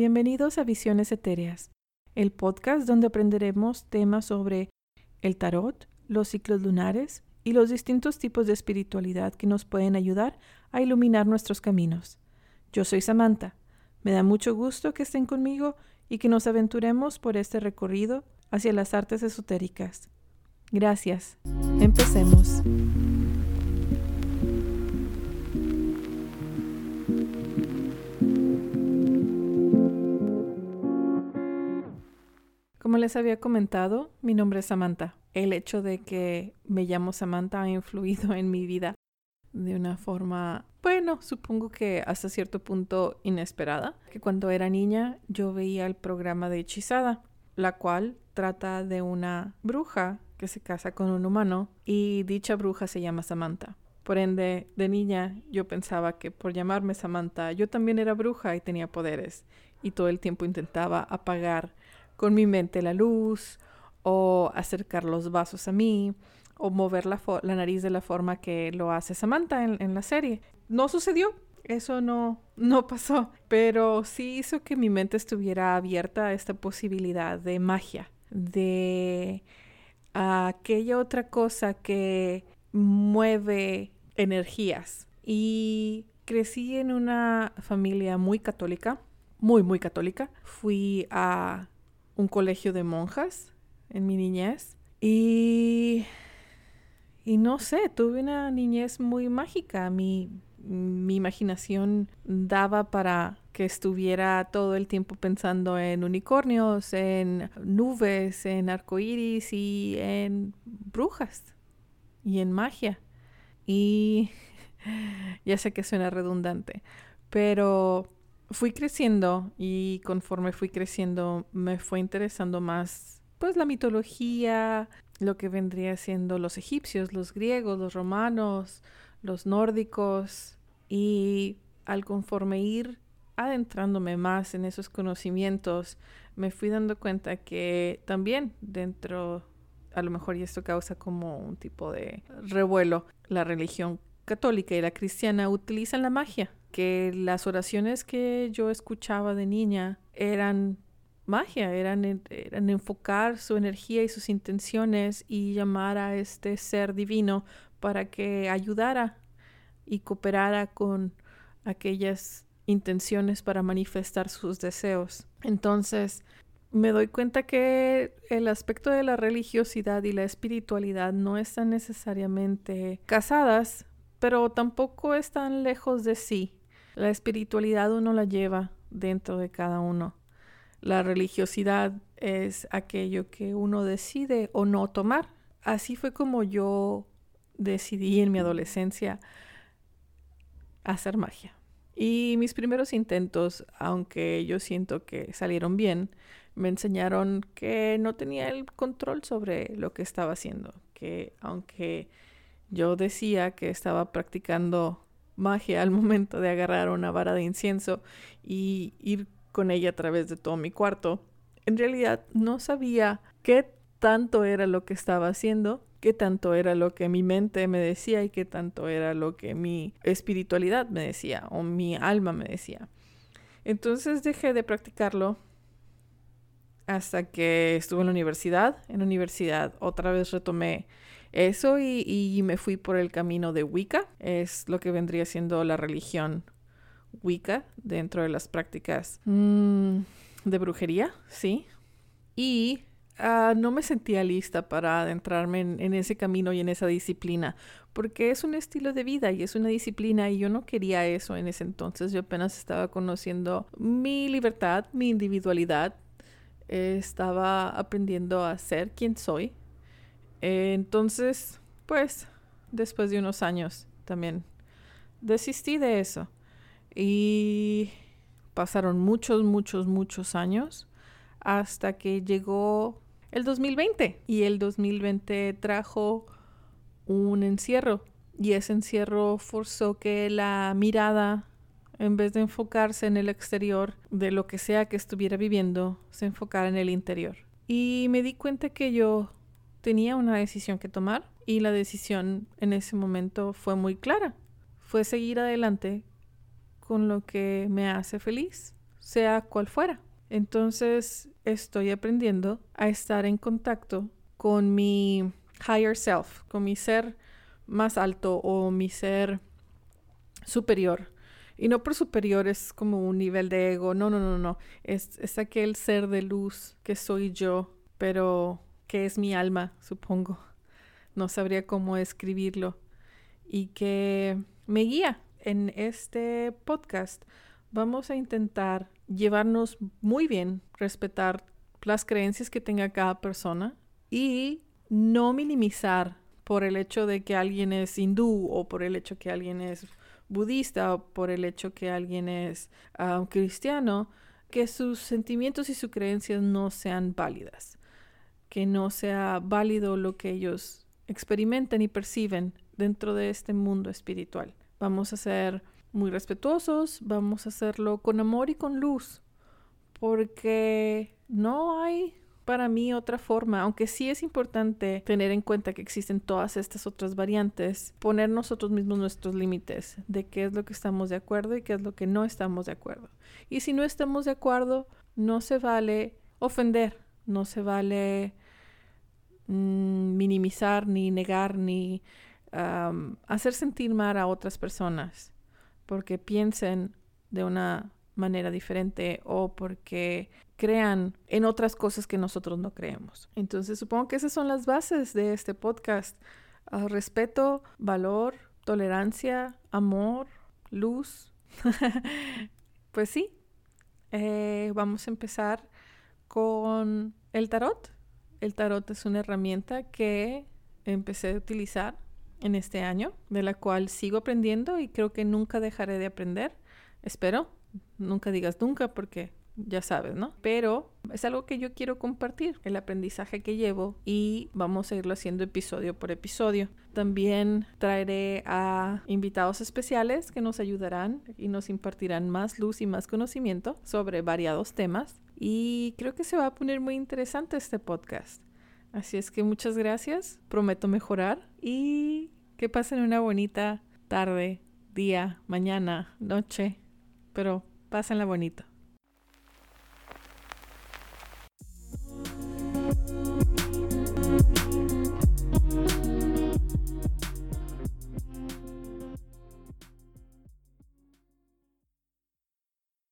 Bienvenidos a Visiones Etéreas, el podcast donde aprenderemos temas sobre el tarot, los ciclos lunares y los distintos tipos de espiritualidad que nos pueden ayudar a iluminar nuestros caminos. Yo soy Samantha. Me da mucho gusto que estén conmigo y que nos aventuremos por este recorrido hacia las artes esotéricas. Gracias. Empecemos. Les había comentado, mi nombre es Samantha. El hecho de que me llamo Samantha ha influido en mi vida de una forma, bueno, supongo que hasta cierto punto inesperada. Que cuando era niña yo veía el programa de Hechizada, la cual trata de una bruja que se casa con un humano y dicha bruja se llama Samantha. Por ende, de niña yo pensaba que por llamarme Samantha yo también era bruja y tenía poderes y todo el tiempo intentaba apagar con mi mente la luz o acercar los vasos a mí o mover la, nariz de la forma que lo hace Samantha en, la serie. No sucedió, eso no, no pasó, pero sí hizo que mi mente estuviera abierta a esta posibilidad de magia, de aquella otra cosa que mueve energías. Y crecí en una familia muy católica, muy, muy católica. Fui a un colegio de monjas en mi niñez y, y no sé, tuve una niñez muy mágica. Mi, mi imaginación daba para que estuviera todo el tiempo pensando en unicornios, en nubes, en arcoíris y en brujas y en magia. Y ya sé que suena redundante, pero fui creciendo y conforme fui creciendo me fue interesando más pues la mitología, lo que vendría siendo los egipcios, los griegos, los romanos, los nórdicos y al conforme ir adentrándome más en esos conocimientos, me fui dando cuenta que también dentro, a lo mejor y esto causa como un tipo de revuelo, la religión católica y la cristiana utilizan la magia que las oraciones que yo escuchaba de niña eran magia, eran, eran enfocar su energía y sus intenciones y llamar a este ser divino para que ayudara y cooperara con aquellas intenciones para manifestar sus deseos. Entonces, me doy cuenta que el aspecto de la religiosidad y la espiritualidad no están necesariamente casadas, pero tampoco están lejos de sí. La espiritualidad uno la lleva dentro de cada uno. La religiosidad es aquello que uno decide o no tomar. Así fue como yo decidí en mi adolescencia hacer magia. Y mis primeros intentos, aunque yo siento que salieron bien, me enseñaron que no tenía el control sobre lo que estaba haciendo, que aunque yo decía que estaba practicando magia al momento de agarrar una vara de incienso y ir con ella a través de todo mi cuarto. En realidad no sabía qué tanto era lo que estaba haciendo, qué tanto era lo que mi mente me decía y qué tanto era lo que mi espiritualidad me decía o mi alma me decía. Entonces dejé de practicarlo hasta que estuve en la universidad. En la universidad otra vez retomé eso y, me fui por el camino de Wicca. Es lo que vendría siendo la religión Wicca dentro de las prácticas mm, de brujería, sí. Y ah, no me sentía lista para adentrarme en, en, ese camino y en esa disciplina, porque es un estilo de vida y es una disciplina y yo no quería eso en ese entonces. Yo apenas estaba conociendo mi libertad, mi individualidad. estaba aprendiendo a ser quien soy eh, entonces, pues, después de unos años también desistí de eso. Y pasaron muchos, muchos, muchos años hasta que llegó el 2020 y el 2020 trajo un encierro y ese encierro forzó que la mirada en vez de enfocarse en el exterior de lo que sea que estuviera viviendo, se enfocara en el interior. Y me di cuenta que yo tenía una decisión que tomar y la decisión en ese momento fue muy clara. Fue seguir adelante con lo que me hace feliz, sea cual fuera. Entonces estoy aprendiendo a estar en contacto con mi higher self, con mi ser más alto o mi ser superior. Y no por superior es como un nivel de ego, no, no, no, no. Es, es aquel ser de luz que soy yo, pero que es mi alma, supongo. No sabría cómo escribirlo. Y que me guía en este podcast. Vamos a intentar llevarnos muy bien, respetar las creencias que tenga cada persona y no minimizar por el hecho de que alguien es hindú o por el hecho que alguien es budista o por el hecho que alguien es ah, cristiano, que sus sentimientos y sus creencias no sean válidas, que no sea válido lo que ellos experimentan y perciben dentro de este mundo espiritual. Vamos a ser muy respetuosos, vamos a hacerlo con amor y con luz, porque no hay para mí otra forma, aunque sí es importante tener en cuenta que existen todas estas otras variantes, poner nosotros mismos nuestros límites de qué es lo que estamos de acuerdo y qué es lo que no estamos de acuerdo. Y si no estamos de acuerdo, no se vale ofender, no se vale mm, minimizar, ni negar, ni hacer sentir mal a otras personas porque piensen de una manera diferente o porque crean en otras cosas que nosotros no creemos. Entonces supongo que esas son las bases de este podcast. Ah, respeto, valor, tolerancia, amor, luz. pues sí, eh, vamos a empezar con el tarot. El tarot es una herramienta que empecé a utilizar en este año, de la cual sigo aprendiendo y creo que nunca dejaré de aprender. Espero, nunca digas nunca porque ya sabes, ¿no? Pero es algo que yo quiero compartir, el aprendizaje que llevo y vamos a irlo haciendo episodio por episodio. También traeré a invitados especiales que nos ayudarán y nos impartirán más luz y más conocimiento sobre variados temas y creo que se va a poner muy interesante este podcast. Así es que muchas gracias, prometo mejorar y que pasen una bonita tarde, día, mañana, noche, pero pásenla bonito.